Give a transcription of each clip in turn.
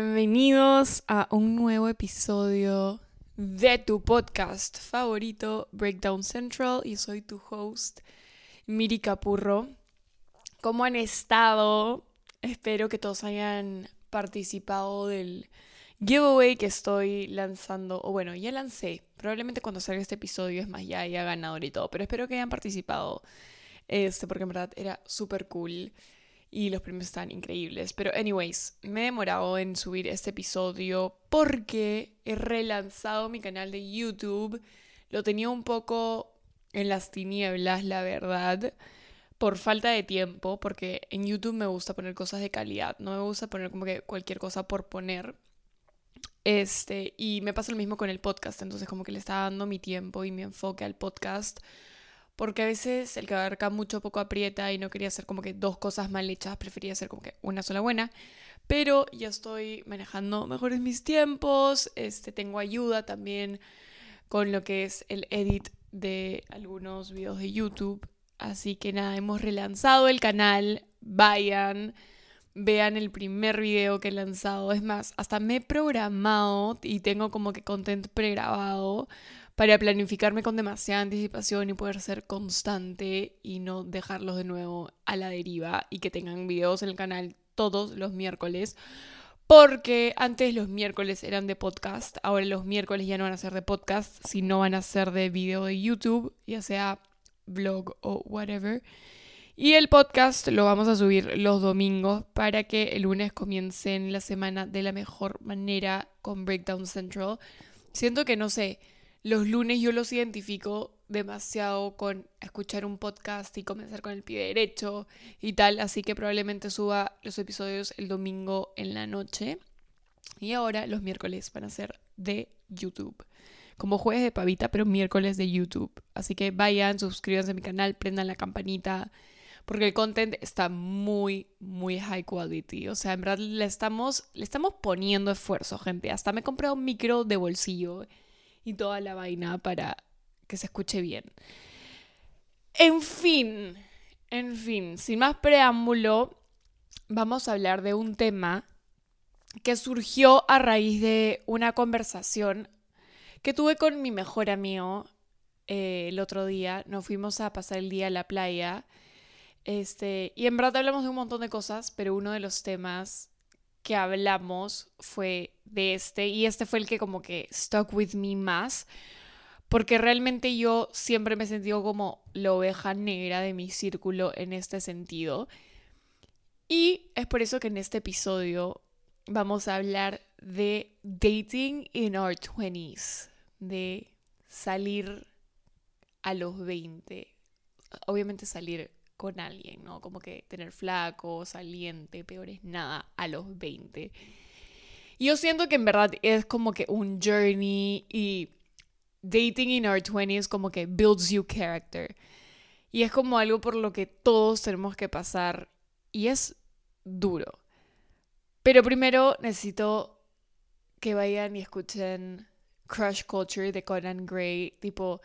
Bienvenidos a un nuevo episodio de tu podcast favorito, Breakdown Central, y soy tu host, Miri Capurro. ¿Cómo han estado? Espero que todos hayan participado del giveaway que estoy lanzando, o bueno, ya lancé, probablemente cuando salga este episodio es más, ya haya ganador y todo, pero espero que hayan participado, este, porque en verdad era súper cool y los premios están increíbles. Pero anyways, me he demorado en subir este episodio porque he relanzado mi canal de YouTube. Lo tenía un poco en las tinieblas, la verdad, por falta de tiempo, porque en YouTube me gusta poner cosas de calidad, no me gusta poner como que cualquier cosa por poner. Este, y me pasa lo mismo con el podcast, entonces como que le estaba dando mi tiempo y mi enfoque al podcast porque a veces el que abarca mucho poco aprieta y no quería hacer como que dos cosas mal hechas, prefería hacer como que una sola buena. Pero ya estoy manejando mejores mis tiempos, este, tengo ayuda también con lo que es el edit de algunos videos de YouTube. Así que nada, hemos relanzado el canal, vayan, vean el primer video que he lanzado. Es más, hasta me he programado y tengo como que content pregrabado para planificarme con demasiada anticipación y poder ser constante y no dejarlos de nuevo a la deriva y que tengan videos en el canal todos los miércoles. Porque antes los miércoles eran de podcast, ahora los miércoles ya no van a ser de podcast, sino van a ser de video de YouTube, ya sea vlog o whatever. Y el podcast lo vamos a subir los domingos para que el lunes comiencen la semana de la mejor manera con Breakdown Central. Siento que no sé, los lunes yo los identifico demasiado con escuchar un podcast y comenzar con el pie derecho y tal, así que probablemente suba los episodios el domingo en la noche. Y ahora los miércoles van a ser de YouTube. Como jueves de pavita, pero miércoles de YouTube. Así que vayan, suscríbanse a mi canal, prendan la campanita, porque el content está muy, muy high quality. O sea, en verdad le estamos, le estamos poniendo esfuerzo, gente. Hasta me he comprado un micro de bolsillo y toda la vaina para que se escuche bien. En fin, en fin, sin más preámbulo, vamos a hablar de un tema que surgió a raíz de una conversación que tuve con mi mejor amigo eh, el otro día. Nos fuimos a pasar el día a la playa. Este, y en verdad hablamos de un montón de cosas, pero uno de los temas que hablamos fue de este y este fue el que como que stuck with me más porque realmente yo siempre me he sentido como la oveja negra de mi círculo en este sentido. Y es por eso que en este episodio vamos a hablar de dating in our 20s, de salir a los 20. Obviamente salir con alguien, ¿no? Como que tener flaco, saliente, peor es nada a los 20. Y yo siento que en verdad es como que un journey y dating in our 20s como que builds you character. Y es como algo por lo que todos tenemos que pasar y es duro. Pero primero necesito que vayan y escuchen Crush Culture de Conan Gray, tipo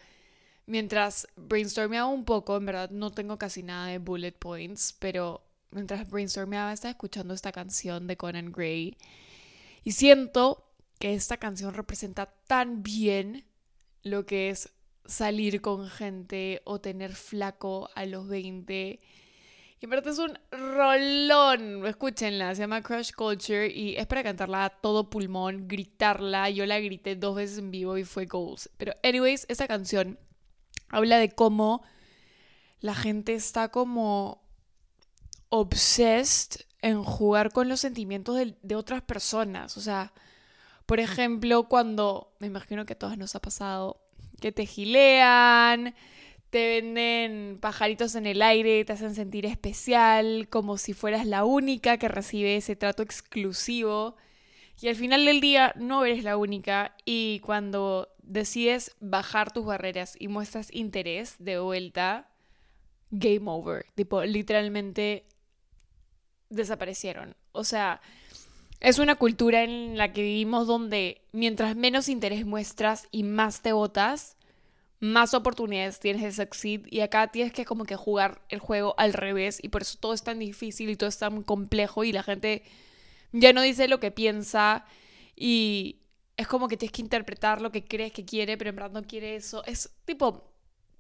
mientras brainstormeaba un poco, en verdad no tengo casi nada de bullet points, pero mientras brainstormeaba estaba escuchando esta canción de Conan Gray y siento que esta canción representa tan bien lo que es salir con gente o tener flaco a los 20. Y en verdad es un rolón. Escúchenla, se llama Crush Culture y es para cantarla a todo pulmón, gritarla. Yo la grité dos veces en vivo y fue goals. Pero, anyways, esta canción habla de cómo la gente está como obsessed en jugar con los sentimientos de, otras personas. O sea, por ejemplo, cuando, me imagino que a todas nos ha pasado, que te gilean, te venden pajaritos en el aire, te hacen sentir especial, como si fueras la única que recibe ese trato exclusivo. Y al final del día no eres la única y cuando decides bajar tus barreras y muestras interés de vuelta, game over. Tipo, literalmente desaparecieron. O sea, es una cultura en la que vivimos donde mientras menos interés muestras y más te votas, más oportunidades tienes de succeed y acá tienes que como que jugar el juego al revés y por eso todo es tan difícil y todo es tan complejo y la gente ya no dice lo que piensa y es como que tienes que interpretar lo que crees que quiere, pero en verdad no quiere eso. Es tipo,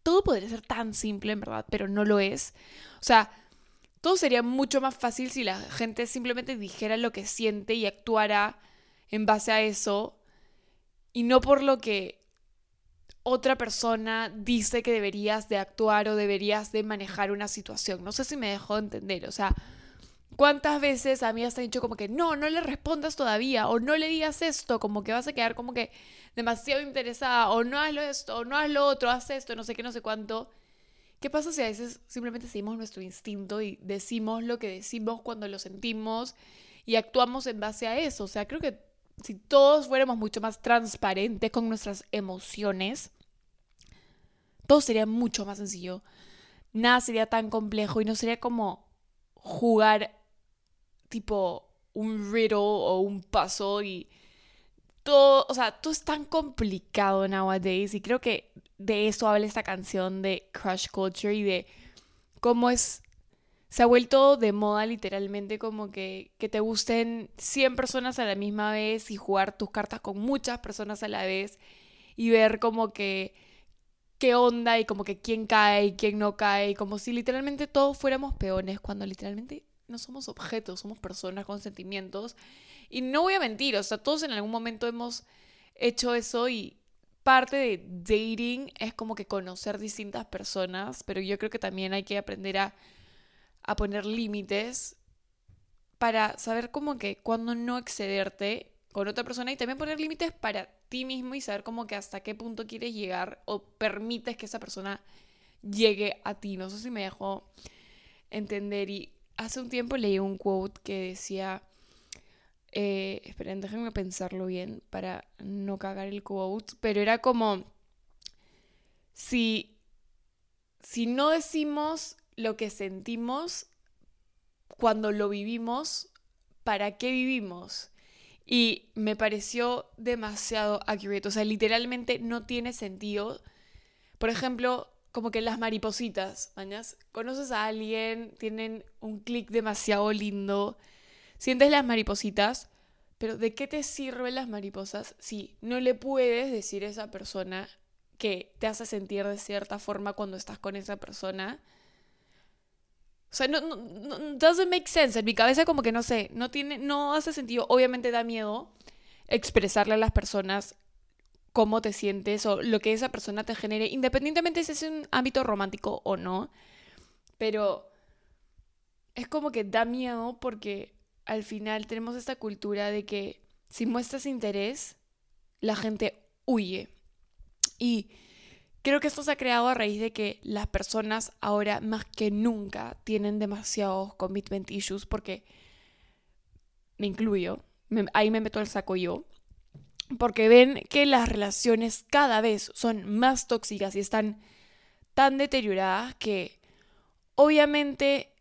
todo podría ser tan simple en verdad, pero no lo es. O sea, todo sería mucho más fácil si la gente simplemente dijera lo que siente y actuara en base a eso y no por lo que otra persona dice que deberías de actuar o deberías de manejar una situación. No sé si me dejó entender, o sea, ¿cuántas veces a mí has dicho como que no, no le respondas todavía o no le digas esto, como que vas a quedar como que demasiado interesada o no hazlo esto o no haz lo otro, haz esto, no sé qué, no sé cuánto. ¿Qué pasa si a veces simplemente seguimos nuestro instinto y decimos lo que decimos cuando lo sentimos y actuamos en base a eso? O sea, creo que si todos fuéramos mucho más transparentes con nuestras emociones, todo sería mucho más sencillo. Nada sería tan complejo y no sería como jugar tipo un riddle o un puzzle y todo, o sea, todo es tan complicado nowadays y creo que de eso habla esta canción de Crush Culture y de cómo es se ha vuelto de moda literalmente como que, que te gusten 100 personas a la misma vez y jugar tus cartas con muchas personas a la vez y ver como que qué onda y como que quién cae y quién no cae, como si literalmente todos fuéramos peones, cuando literalmente no somos objetos, somos personas con sentimientos. Y no voy a mentir, o sea, todos en algún momento hemos hecho eso y parte de dating es como que conocer distintas personas, pero yo creo que también hay que aprender a a poner límites para saber como que cuando no excederte con otra persona y también poner límites para ti mismo y saber como que hasta qué punto quieres llegar o permites que esa persona llegue a ti. No sé si me dejó entender y hace un tiempo leí un quote que decía, eh, esperen, déjenme pensarlo bien para no cagar el quote, pero era como, si, si no decimos lo que sentimos cuando lo vivimos, para qué vivimos. Y me pareció demasiado accurate. O sea, literalmente no tiene sentido. Por ejemplo, como que las maripositas, mañas. Conoces a alguien, tienen un clic demasiado lindo, sientes las maripositas, pero ¿de qué te sirven las mariposas si no le puedes decir a esa persona que te hace sentir de cierta forma cuando estás con esa persona? O sea, no, no, no, doesn't make sense. En mi cabeza como que no sé, no tiene, no hace sentido. Obviamente da miedo expresarle a las personas cómo te sientes o lo que esa persona te genere, independientemente si es un ámbito romántico o no. Pero es como que da miedo porque al final tenemos esta cultura de que si muestras interés, la gente huye. Y Creo que esto se ha creado a raíz de que las personas ahora más que nunca tienen demasiados commitment issues porque me incluyo, ahí me meto al saco yo, porque ven que las relaciones cada vez son más tóxicas y están tan deterioradas que obviamente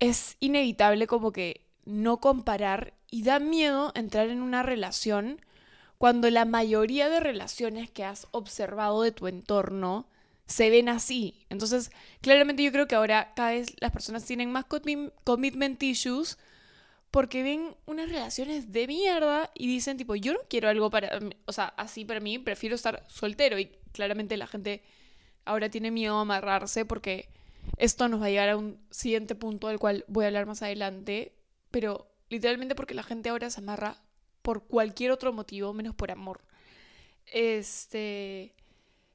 es inevitable como que no comparar y da miedo entrar en una relación cuando la mayoría de relaciones que has observado de tu entorno se ven así. Entonces, claramente yo creo que ahora cada vez las personas tienen más commitment issues porque ven unas relaciones de mierda y dicen tipo, yo no quiero algo para, o sea, así para mí, prefiero estar soltero y claramente la gente ahora tiene miedo a amarrarse porque esto nos va a llevar a un siguiente punto del cual voy a hablar más adelante, pero literalmente porque la gente ahora se amarra por cualquier otro motivo menos por amor. Este,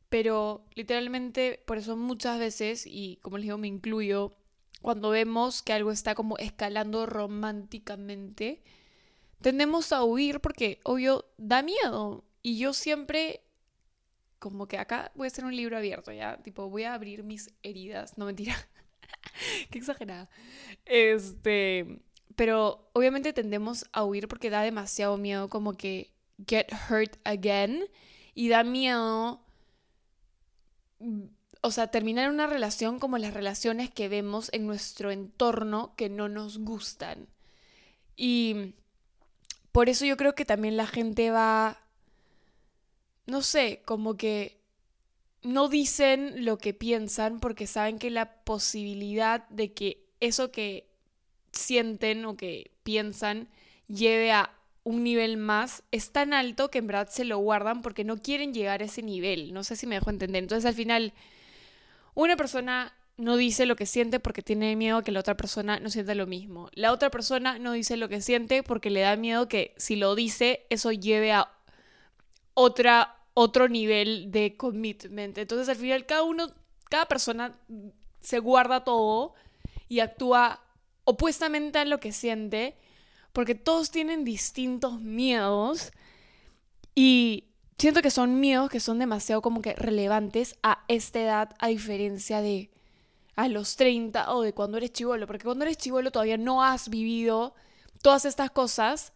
pero literalmente por eso muchas veces, y como les digo, me incluyo, cuando vemos que algo está como escalando románticamente, tendemos a huir porque, obvio, da miedo. Y yo siempre, como que acá voy a hacer un libro abierto, ¿ya? Tipo, voy a abrir mis heridas. No, mentira. Qué exagerada. Este, pero obviamente tendemos a huir porque da demasiado miedo como que get hurt again y da miedo o sea, terminar una relación como las relaciones que vemos en nuestro entorno que no nos gustan. Y por eso yo creo que también la gente va, no sé, como que no dicen lo que piensan porque saben que la posibilidad de que eso que sienten o que piensan lleve a un nivel más es tan alto que en verdad se lo guardan porque no quieren llegar a ese nivel. No sé si me dejo entender. Entonces al final, una persona no dice lo que siente porque tiene miedo a que la otra persona no sienta lo mismo. La otra persona no dice lo que siente porque le da miedo que si lo dice eso lleve a otra, otro nivel de commitment. Entonces al final cada uno, cada persona se guarda todo y actúa opuestamente a lo que siente porque todos tienen distintos miedos y siento que son miedos que son demasiado como que relevantes a esta edad a diferencia de a los 30 o de cuando eres chivolo, porque cuando eres chivolo todavía no has vivido todas estas cosas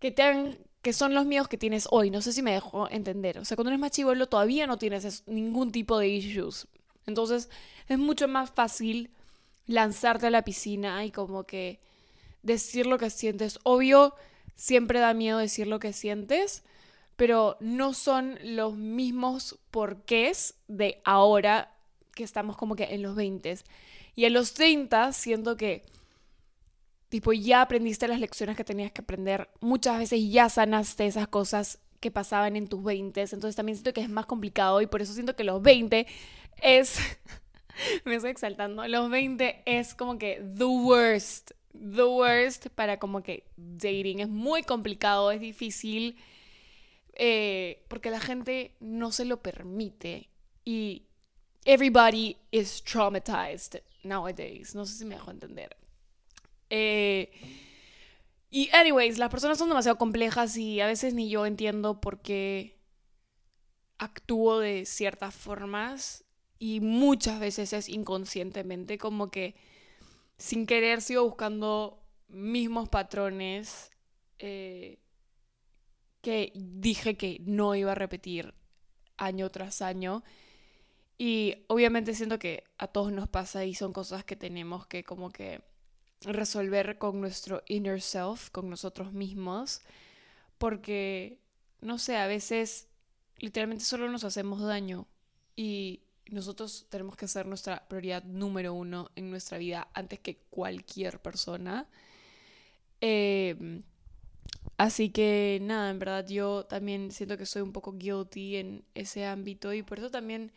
que te han, que son los miedos que tienes hoy, no sé si me dejo entender. O sea, cuando eres más chivolo todavía no tienes ningún tipo de issues. Entonces, es mucho más fácil lanzarte a la piscina y como que decir lo que sientes. Obvio, siempre da miedo decir lo que sientes, pero no son los mismos porqués de ahora que estamos como que en los 20. Y a los 30 siento que tipo ya aprendiste las lecciones que tenías que aprender. Muchas veces ya sanaste esas cosas que pasaban en tus 20. Entonces también siento que es más complicado y por eso siento que los 20 es... me estoy exaltando. Los 20 es como que the worst the worst para como que dating. Es muy complicado, es difícil, eh, porque la gente no se lo permite. Y everybody is traumatized nowadays. No sé si me dejo entender. Eh, y anyways, las personas son demasiado complejas y a veces ni yo entiendo por qué actúo de ciertas formas y muchas veces es inconscientemente como que sin querer sigo buscando mismos patrones eh, que dije que no iba a repetir año tras año. Y obviamente siento que a todos nos pasa y son cosas que tenemos que como que resolver con nuestro inner self, con nosotros mismos, porque, no sé, a veces literalmente solo nos hacemos daño y nosotros tenemos que ser nuestra prioridad número uno en nuestra vida antes que cualquier persona. Em, así que nada, en verdad yo también siento que soy un poco guilty en ese ámbito y por eso también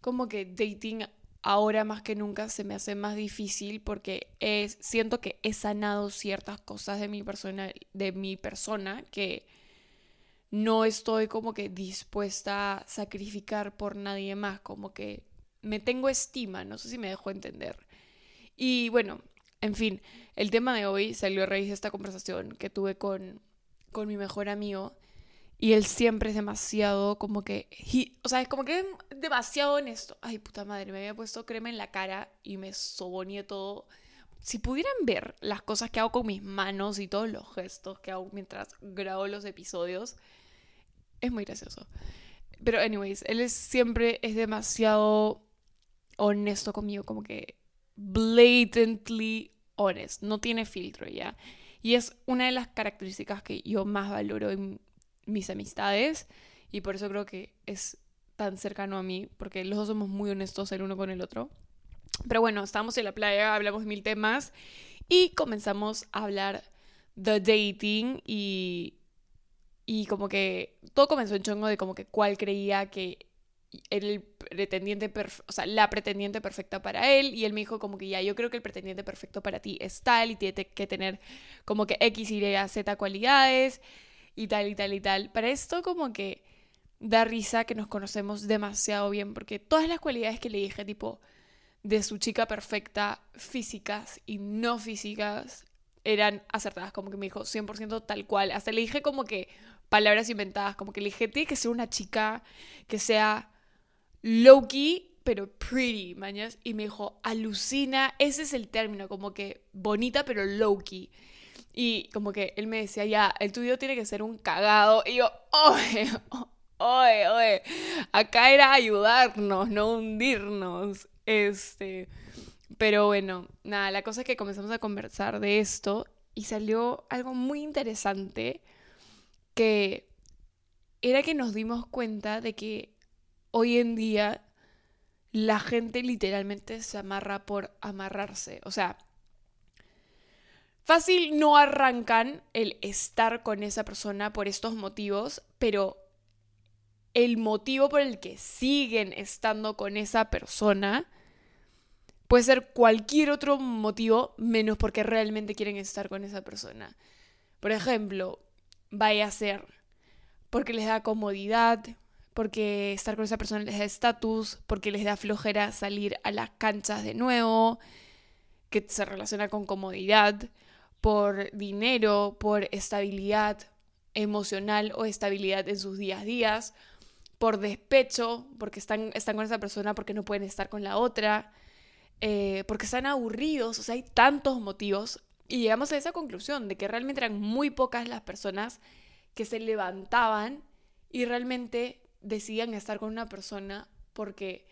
como que dating ahora más que nunca se me hace más difícil porque es, siento que he sanado ciertas cosas de mi persona, de mi persona que no estoy como que dispuesta a sacrificar por nadie más, como que me tengo estima, no sé si me dejo entender. Y bueno, en fin, el tema de hoy salió a raíz de esta conversación que tuve con, con mi mejor amigo y él siempre es demasiado como que, o sea, es como que es demasiado honesto. Ay, puta madre, me había puesto crema en la cara y me soboné todo. Si pudieran ver las cosas que hago con mis manos y todos los gestos que hago mientras grabo los episodios, es muy gracioso. Pero, anyways, él es, siempre es demasiado honesto conmigo, como que blatantly honest, no tiene filtro ya. Y es una de las características que yo más valoro en mis amistades y por eso creo que es tan cercano a mí, porque los dos somos muy honestos el uno con el otro. Pero bueno, estamos en la playa, hablamos mil temas y comenzamos a hablar de dating y y como que todo comenzó en chongo de como que cuál creía que el pretendiente, o sea, la pretendiente perfecta para él. Y él me dijo como que ya, yo creo que el pretendiente perfecto para ti es tal y tiene que tener como que X, Y, Z cualidades y tal y tal y tal. Para esto como que da risa que nos conocemos demasiado bien porque todas las cualidades que le dije, tipo, de su chica perfecta, físicas y no físicas, eran acertadas, como que me dijo 100% tal cual. Hasta le dije como que palabras inventadas, como que le dije, tiene que ser una chica que sea low-key, pero pretty, mañas. Y me dijo, alucina, ese es el término, como que bonita, pero low-key. Y como que él me decía, ya, el tuyo tiene que ser un cagado. Y yo, oye, oye, oye, acá era ayudarnos, no hundirnos. Este, pero bueno, nada, la cosa es que comenzamos a conversar de esto y salió algo muy interesante que era que nos dimos cuenta de que hoy en día la gente literalmente se amarra por amarrarse. O sea, fácil no arrancan el estar con esa persona por estos motivos, pero el motivo por el que siguen estando con esa persona puede ser cualquier otro motivo menos porque realmente quieren estar con esa persona. Por ejemplo, vaya a ser porque les da comodidad, porque estar con esa persona les da estatus, porque les da flojera salir a las canchas de nuevo, que se relaciona con comodidad, por dinero, por estabilidad emocional o estabilidad en sus días a días, por despecho, porque están, están con esa persona porque no pueden estar con la otra, eh, porque están aburridos, o sea, hay tantos motivos. Y llegamos a esa conclusión de que realmente eran muy pocas las personas que se levantaban y realmente decidían estar con una persona porque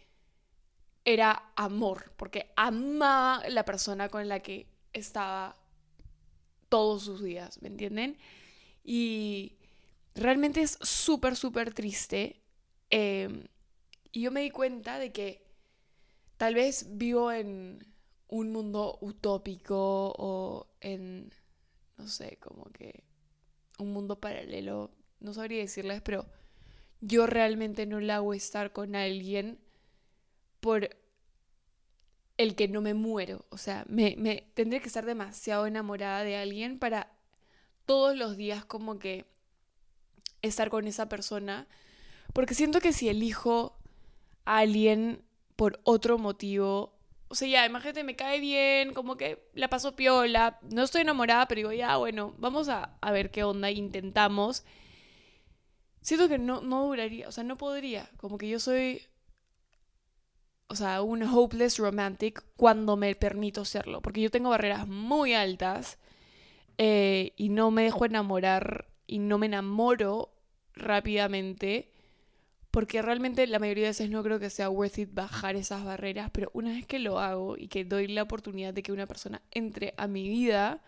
era amor, porque amaba la persona con la que estaba todos sus días, ¿me entienden? Y realmente es súper, súper triste. Em, y yo me di cuenta de que tal vez vivo en un mundo utópico o en, no sé, como que un mundo paralelo. No sabría decirles, pero yo realmente no le hago estar con alguien por el que no me muero. O sea, me, me tendré que estar demasiado enamorada de alguien para todos los días como que estar con esa persona. Porque siento que si elijo a alguien por otro motivo, o sea, ya, imagínate, me cae bien, como que la paso piola, no estoy enamorada, pero digo, ya, bueno, vamos a, a ver qué onda, intentamos siento que no, no duraría, o sea, no podría. Como que yo soy, o sea, un hopeless romantic cuando me permito serlo. Porque yo tengo barreras muy altas eh, y no me dejo enamorar y no me enamoro rápidamente. Porque realmente la mayoría de veces no creo que sea worth it bajar esas barreras, pero una vez que lo hago y que doy la oportunidad de que una persona entre a mi vida,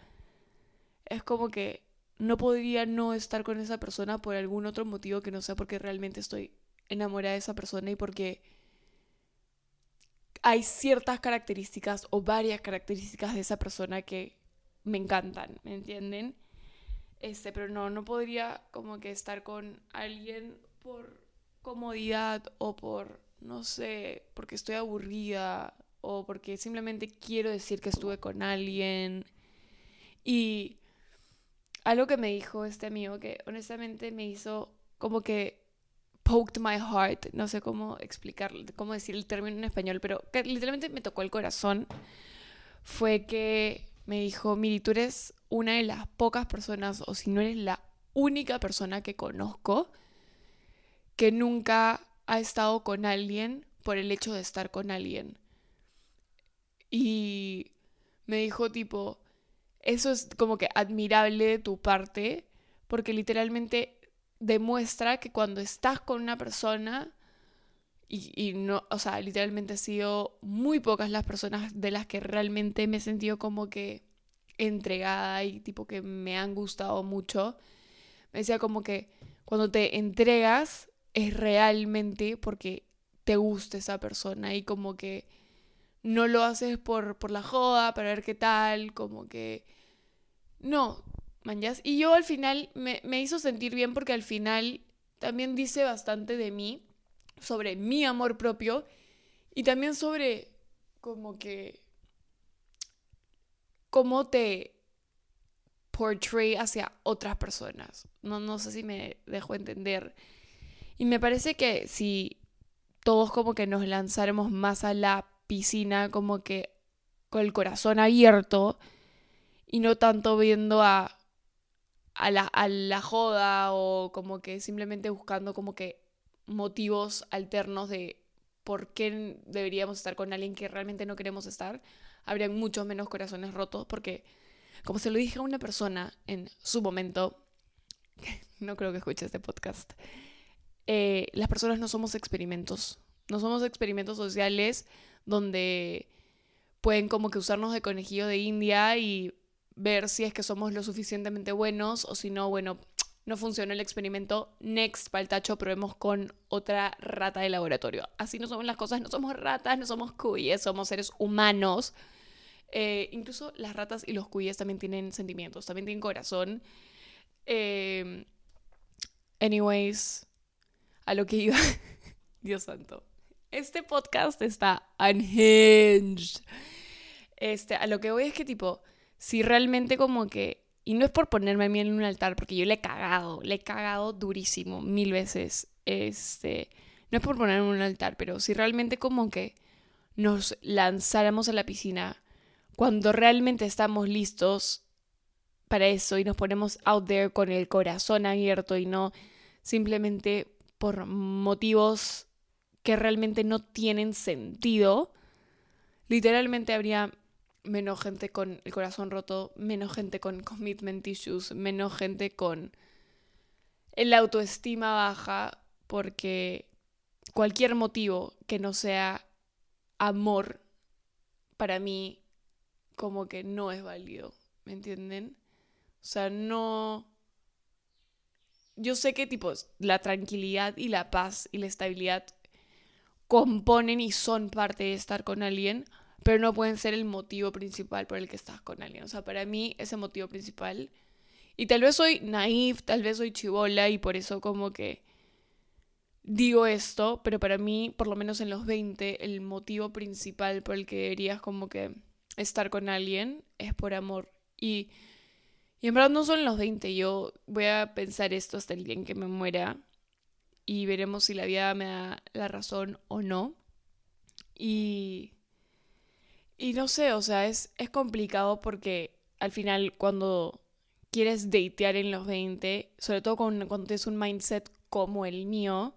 es como que no podría no estar con esa persona por algún otro motivo que no sea porque realmente estoy enamorada de esa persona y porque hay ciertas características o varias características de esa persona que me encantan, ¿me entienden? Este, pero no, no podría como que estar con alguien por comodidad o por, no sé, porque estoy aburrida o porque simplemente quiero decir que estuve con alguien. Y algo que me dijo este amigo que honestamente me hizo como que poked my heart, no sé cómo explicarlo, cómo decir el término en español, pero que literalmente me tocó el corazón, fue que me dijo, Miri, tú eres una de las pocas personas, o si no eres la única persona que conozco, que nunca ha estado con alguien por el hecho de estar con alguien. Y me dijo tipo, eso es como que admirable de tu parte, porque literalmente demuestra que cuando estás con una persona, y, no, o sea, literalmente ha sido muy pocas las personas de las que realmente me he sentido como que entregada y tipo que me han gustado mucho. Me decía como que cuando te entregas es realmente porque te gusta esa persona y como que no lo haces por, por la joda, para ver qué tal, como que... No, manjas. Y yo al final me, me hizo sentir bien porque al final también dice bastante de mí, sobre mi amor propio y también sobre como que cómo te portray hacia otras personas. No, no sé si me dejo entender. Y me parece que si todos como que nos lanzáramos más a la piscina como que con el corazón abierto y no tanto viendo a, a, la, a la joda o como que simplemente buscando como que motivos alternos de por qué deberíamos estar con alguien que realmente no queremos estar, habrían muchos menos corazones rotos porque, como se lo dije a una persona en su momento, no creo que escuche este podcast, eh, las personas no somos experimentos, no somos experimentos sociales donde pueden como que usarnos de conejillo de India y ver si es que somos lo suficientemente buenos o si no, bueno, no funcionó el experimento, next para el tacho, probemos con otra rata de laboratorio. Así no somos las cosas, no somos ratas, no somos cuyes, somos seres humanos Eh, incluso las ratas y los cuyes también tienen sentimientos, también tienen corazón. Eh, anyways, a lo que iba. Dios santo. Este podcast está unhinged. Este, a lo que voy es que, tipo, si realmente como que. Y no es por ponerme a mí en un altar, porque yo le he cagado, le he cagado durísimo, mil veces. Este. No es por ponerme en un altar, pero si realmente como que nos lanzáramos a la piscina cuando realmente estamos listos para eso y nos ponemos out there con el corazón abierto y no simplemente por motivos que realmente no tienen sentido, literalmente habría menos gente con el corazón roto, menos gente con commitment issues, menos gente con el autoestima baja, porque cualquier motivo que no sea amor, para mí, como que no es válido, ¿me entienden? O sea, no... Yo sé que tipo la tranquilidad y la paz y la estabilidad componen y son parte de estar con alguien, pero no pueden ser el motivo principal por el que estás con alguien. O sea, para mí ese motivo principal. Y tal vez soy naif, tal vez soy chivola y por eso como que digo esto, pero para mí, por lo menos en los 20, el motivo principal por el que deberías como que estar con alguien es por amor. Y, y en verdad no son los 20, yo voy a pensar esto hasta el día en que me muera y veremos si la vida me da la razón o no. Y, y no sé, o sea, es, es complicado porque al final cuando quieres datear en los 20, sobre todo cuando tienes un mindset como el mío,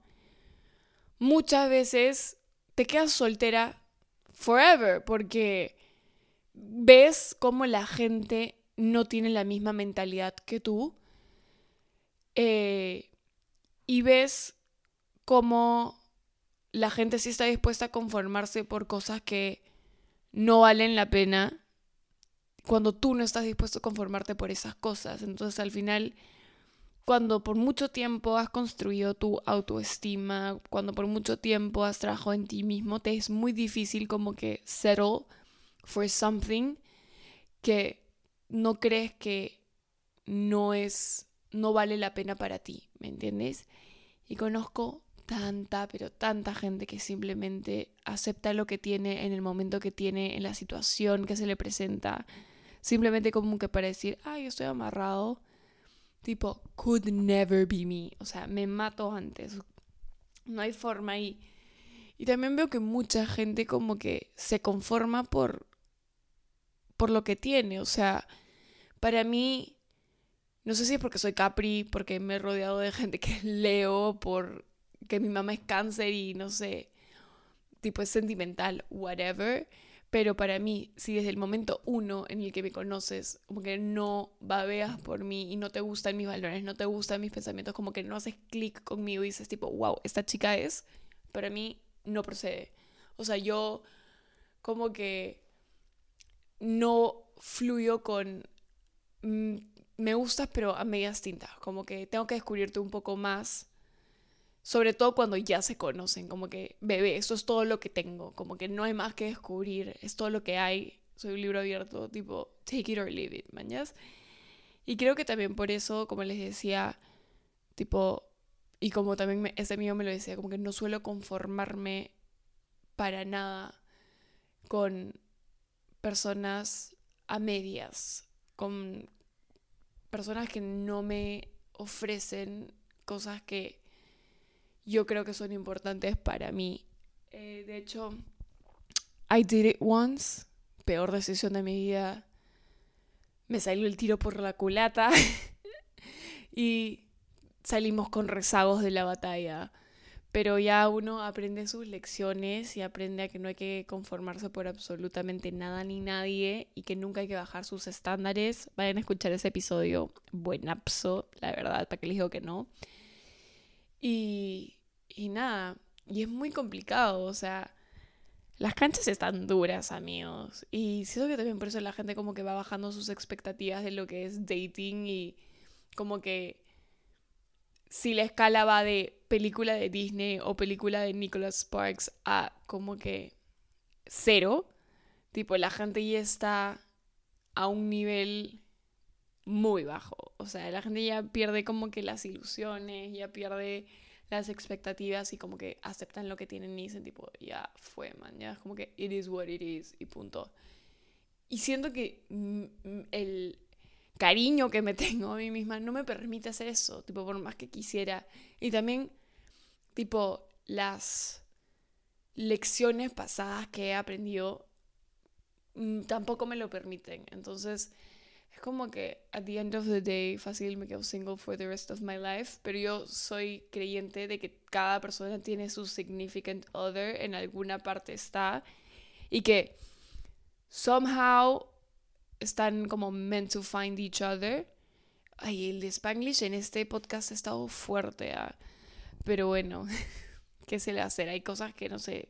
muchas veces te quedas soltera forever porque ves cómo la gente no tiene la misma mentalidad que tú eh, y ves cómo la gente sí está dispuesta a conformarse por cosas que no valen la pena cuando tú no estás dispuesto a conformarte por esas cosas. Entonces al final, cuando por mucho tiempo has construido tu autoestima, cuando por mucho tiempo has trabajado en ti mismo, te es muy difícil como que settle for something que no crees que no es, no vale la pena para ti, ¿me entiendes? Y conozco tanta, pero tanta gente que simplemente acepta lo que tiene en el momento que tiene, en la situación que se le presenta, simplemente como que para decir, ay, estoy amarrado, tipo, could never be me, o sea, me mato antes, no hay forma y, y también veo que mucha gente como que se conforma por, por lo que tiene, o sea, para mí, no sé si es porque soy Capri, porque me he rodeado de gente que leo, por que mi mamá es cáncer y no sé, tipo es sentimental, whatever. Pero para mí, si desde el momento uno en el que me conoces, como que no babeas por mí y no te gustan mis valores, no te gustan mis pensamientos, como que no haces clic conmigo y dices tipo, wow, esta chica es, para mí no procede. O sea, yo como que no fluyo con... Mm, me gustas, pero a medias tintas. Como que tengo que descubrirte un poco más sobre todo cuando ya se conocen, como que, bebé, esto es todo lo que tengo, como que no hay más que descubrir, es todo lo que hay, soy un libro abierto, tipo, take it or leave it, mañas. Y creo que también por eso, como les decía, tipo, y como también ese amigo me lo decía, como que no suelo conformarme para nada con personas a medias, con personas que no me ofrecen cosas que yo creo que son importantes para mí. Eh, de hecho, I did it once, peor decisión de mi vida. Me salió el tiro por la culata y salimos con rezagos de la batalla. Pero ya uno aprende sus lecciones y aprende a que no hay que conformarse por absolutamente nada ni nadie y que nunca hay que bajar sus estándares. Vayan a escuchar ese episodio, buenapso, la verdad, para que les digo que no. Y, y nada, y es muy complicado, o sea, las canchas están duras, amigos. Y siento que también por eso la gente como que va bajando sus expectativas de lo que es dating y como que si la escala va de película de Disney o película de Nicholas Sparks a como que cero, tipo, la gente ya está a un nivel muy bajo. O sea, la gente ya pierde como que las ilusiones, ya pierde las expectativas y como que aceptan lo que tienen y dicen tipo, ya fue, man, ya es como que it is what it is y punto. Y siento que el cariño que me tengo a mí misma no me permite hacer eso, tipo, por más que quisiera. Y también, tipo, las lecciones pasadas que he aprendido mm, tampoco me lo permiten. Entonces, es como que at the end of the day fácil me quedo single for the rest of my life, pero yo soy creyente de que cada persona tiene su significant other, en alguna parte está, y que somehow están como meant to find each other. Ay, el de Spanglish en este podcast ha estado fuerte, ¿ah? pero bueno, ¿qué se le va a hacer? Hay cosas que no sé,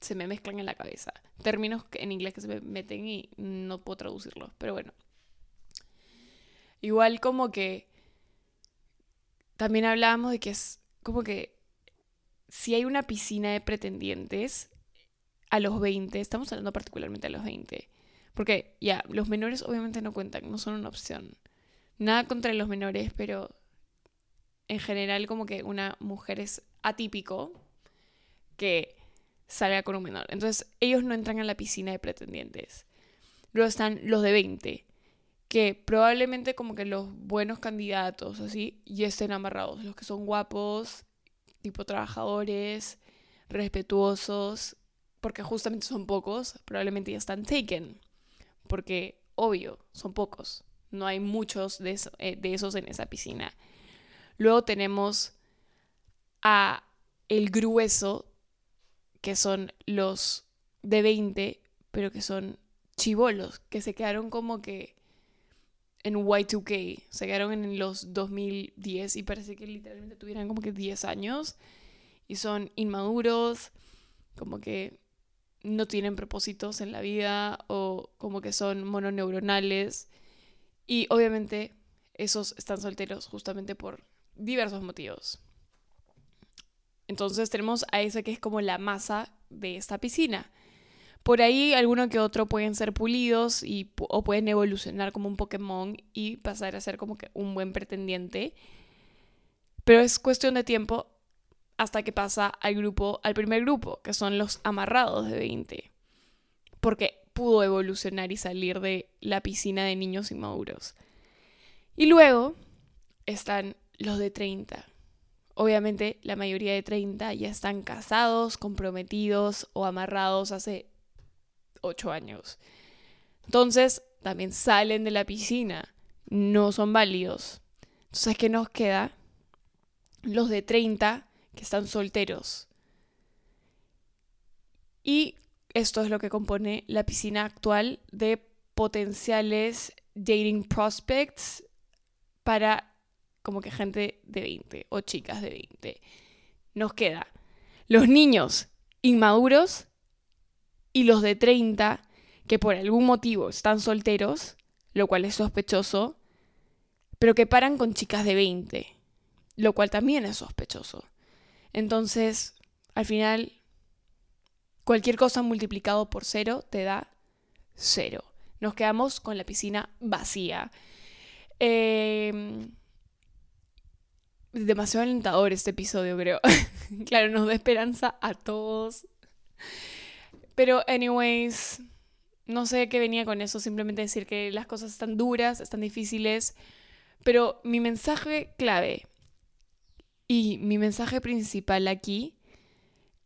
se me mezclan en la cabeza. Términos en inglés que se me meten y no puedo traducirlos, pero bueno. Igual como que también hablábamos de que es como que si hay una piscina de pretendientes a los 20, estamos hablando particularmente a los 20, porque ya, los menores obviamente no cuentan, no son una opción. Nada contra los menores, pero en general como que una mujer es atípico que salga con un menor. Entonces ellos no entran a la piscina de pretendientes. Luego están los de 20, que probablemente como que los buenos candidatos así ya estén amarrados, los que son guapos, tipo trabajadores, respetuosos, porque justamente son pocos, probablemente ya están taken, porque obvio, son pocos, no hay muchos de, eh, de esos en esa piscina. Luego tenemos a el grueso, que son los de 20, pero que son chivolos, que se quedaron como que en Y2K. Se quedaron en los 2010 y parece que literalmente tuvieran como que 10 años. Y son inmaduros, como que no tienen propósitos en la vida o como que son mononeuronales. Y obviamente esos están solteros justamente por diversos motivos. Entonces tenemos a ese que es como la masa de esta piscina. Por ahí alguno que otro pueden ser pulidos y, o pueden evolucionar como un Pokémon y pasar a ser como que un buen pretendiente. Pero es cuestión de tiempo hasta que pasa al grupo, al primer grupo, que son los amarrados de 20. Porque pudo evolucionar y salir de la piscina de niños inmaduros. Y luego están los de 30. Obviamente la mayoría de 30 ya están casados, comprometidos o amarrados hace ocho años. Entonces, también salen de la piscina, no son válidos. Entonces, ¿qué nos queda? Los de 30 que están solteros. Y esto es lo que compone la piscina actual de potenciales dating prospects para como que gente de 20 o chicas de 20. Nos queda los niños inmaduros y los de 30 que por algún motivo están solteros, lo cual es sospechoso, pero que paran con chicas de 20, lo cual también es sospechoso. Entonces, al final, cualquier cosa multiplicado por cero te da cero. Nos quedamos con la piscina vacía. Em, demasiado alentador este episodio, creo. claro, nos da esperanza a todos. Pero, anyways, no sé qué venía con eso, simplemente decir que las cosas están duras, están difíciles, pero mi mensaje clave y mi mensaje principal aquí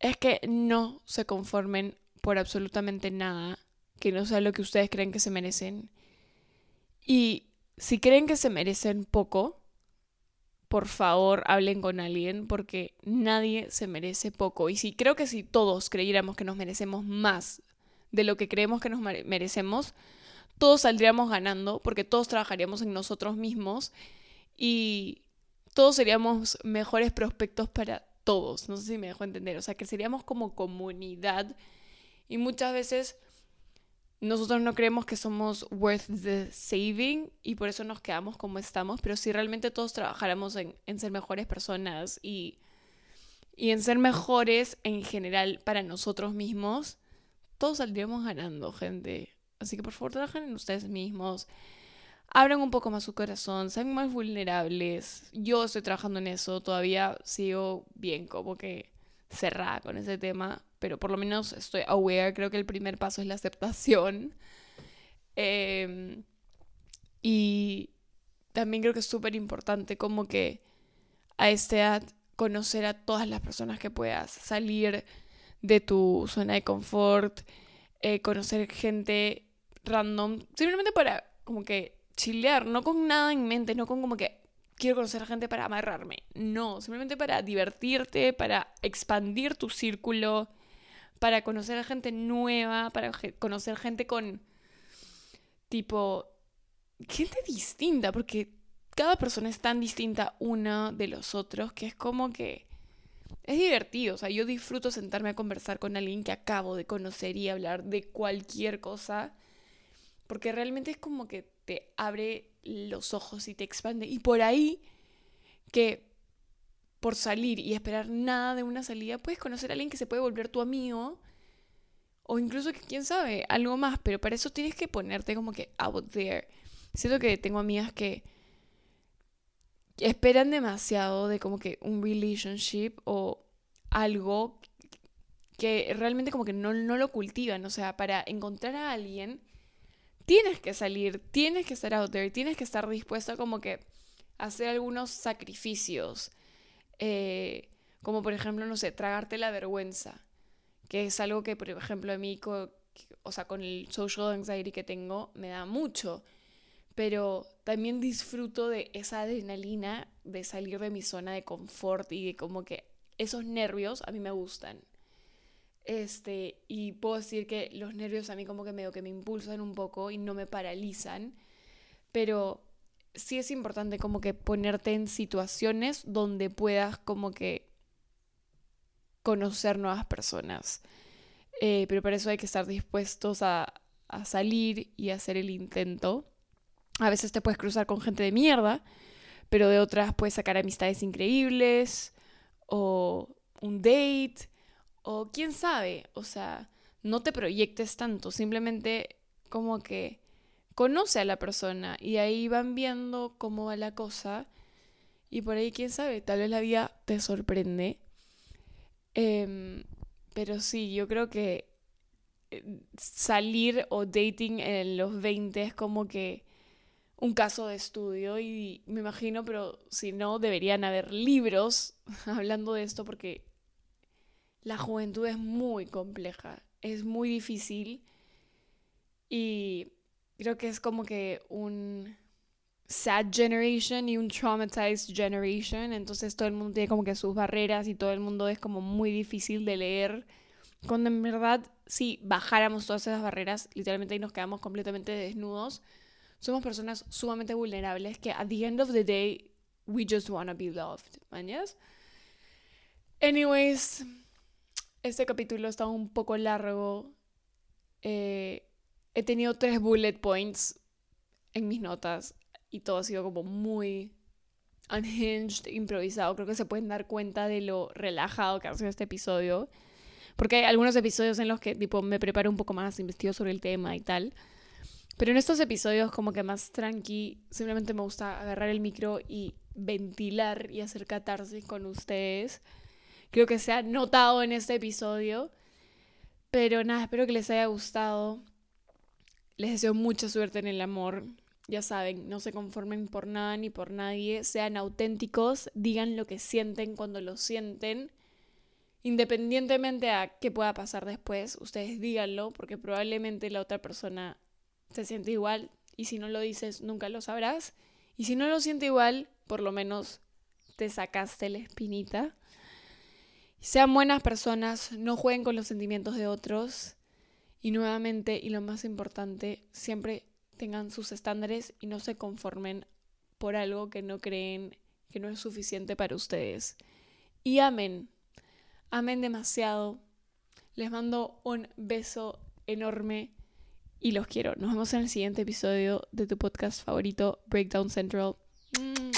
es que no se conformen por absolutamente nada que no sea lo que ustedes creen que se merecen. Y si creen que se merecen poco, por favor hablen con alguien porque nadie se merece poco. Y si creo que si todos creyéramos que nos merecemos más de lo que creemos que nos merecemos, todos saldríamos ganando porque todos trabajaríamos en nosotros mismos y todos seríamos mejores prospectos para todos. No sé si me dejo entender. O sea, que seríamos como comunidad y muchas veces nosotros no creemos que somos worth the saving y por eso nos quedamos como estamos, pero si realmente todos trabajáramos en, ser mejores personas y, y en ser mejores en general para nosotros mismos, todos saldríamos ganando, gente. Así que por favor trabajen en ustedes mismos. Abran un poco más su corazón, sean más vulnerables. Yo estoy trabajando en eso, todavía sigo bien como que cerrada con ese tema, pero por lo menos estoy aware, creo que el primer paso es la aceptación. Em, y también creo que es súper importante como que a esta edad conocer a todas las personas que puedas, salir de tu zona de confort, eh, conocer gente random, simplemente para como que chilear, no con nada en mente, no con como que quiero conocer a gente para amarrarme, no, simplemente para divertirte, para expandir tu círculo, para conocer a gente nueva, para conocer gente con tipo gente distinta, porque cada persona es tan distinta una de los otros que es como que es divertido. O sea, yo disfruto sentarme a conversar con alguien que acabo de conocer y hablar de cualquier cosa, porque realmente es como que te abre los ojos y te expande. Y por ahí que por salir y esperar nada de una salida, puedes conocer a alguien que se puede volver tu amigo. O incluso que, quién sabe, algo más. Pero para eso tienes que ponerte como que out there. Siento que tengo amigas que esperan demasiado de como que un relationship o algo que realmente como que no, no lo cultivan. O sea, para encontrar a alguien tienes que salir, tienes que estar out there, tienes que estar dispuesta como que hacer algunos sacrificios. Eh, como por ejemplo, no sé, tragarte la vergüenza. Que es algo que, por ejemplo, a mí, o sea, con el social anxiety que tengo, me da mucho pero también disfruto de esa adrenalina de salir de mi zona de confort y de como que esos nervios a mí me gustan. Este, y puedo decir que los nervios a mí como que medio que me impulsan un poco y no me paralizan, pero sí es importante como que ponerte en situaciones donde puedas como que conocer nuevas personas. Eh, pero para eso hay que estar dispuestos a, a salir y hacer el intento. A veces te puedes cruzar con gente de mierda, pero de otras puedes sacar amistades increíbles o un date o quién sabe, o sea, no te proyectes tanto, simplemente como que conoce a la persona y ahí van viendo cómo va la cosa y por ahí quién sabe, tal vez la vida te sorprende. Em, pero sí, yo creo que eh, salir o dating en los 20 es como que un caso de estudio y me imagino, pero si no, deberían haber libros hablando de esto porque la juventud es muy compleja, es muy difícil y creo que es como que un sad generation y un traumatized generation, entonces todo el mundo tiene como que sus barreras y todo el mundo es como muy difícil de leer, cuando en verdad si bajáramos todas esas barreras, literalmente ahí nos quedamos completamente desnudos. Somos personas sumamente vulnerables que at the end of the day we just wanna be loved, ¿mañas? Anyways, este capítulo está un poco largo. Eh, he tenido tres bullet points en mis notas y todo ha sido como muy unhinged, improvisado. Creo que se pueden dar cuenta de lo relajado que ha sido este episodio. Porque hay algunos episodios en los que tipo me preparo un poco más, investigo sobre el tema y tal. Pero en estos episodios como que más tranqui, simplemente me gusta agarrar el micro y ventilar y hacer catarsis con ustedes. Creo que se ha notado en este episodio. Pero nada, espero que les haya gustado. Les deseo mucha suerte en el amor. Ya saben, no se conformen por nada ni por nadie. Sean auténticos, digan lo que sienten cuando lo sienten. Independientemente a qué pueda pasar después, ustedes díganlo porque probablemente la otra persona se siente igual y si no lo dices nunca lo sabrás. Y si no lo siente igual, por lo menos te sacaste la espinita. Sean buenas personas, no jueguen con los sentimientos de otros. Y nuevamente, y lo más importante, siempre tengan sus estándares y no se conformen por algo que no creen que no es suficiente para ustedes. Y amen, amen demasiado. Les mando un beso enorme y los quiero. Nos vemos en el siguiente episodio de tu podcast favorito, Breakdown Central. Mm.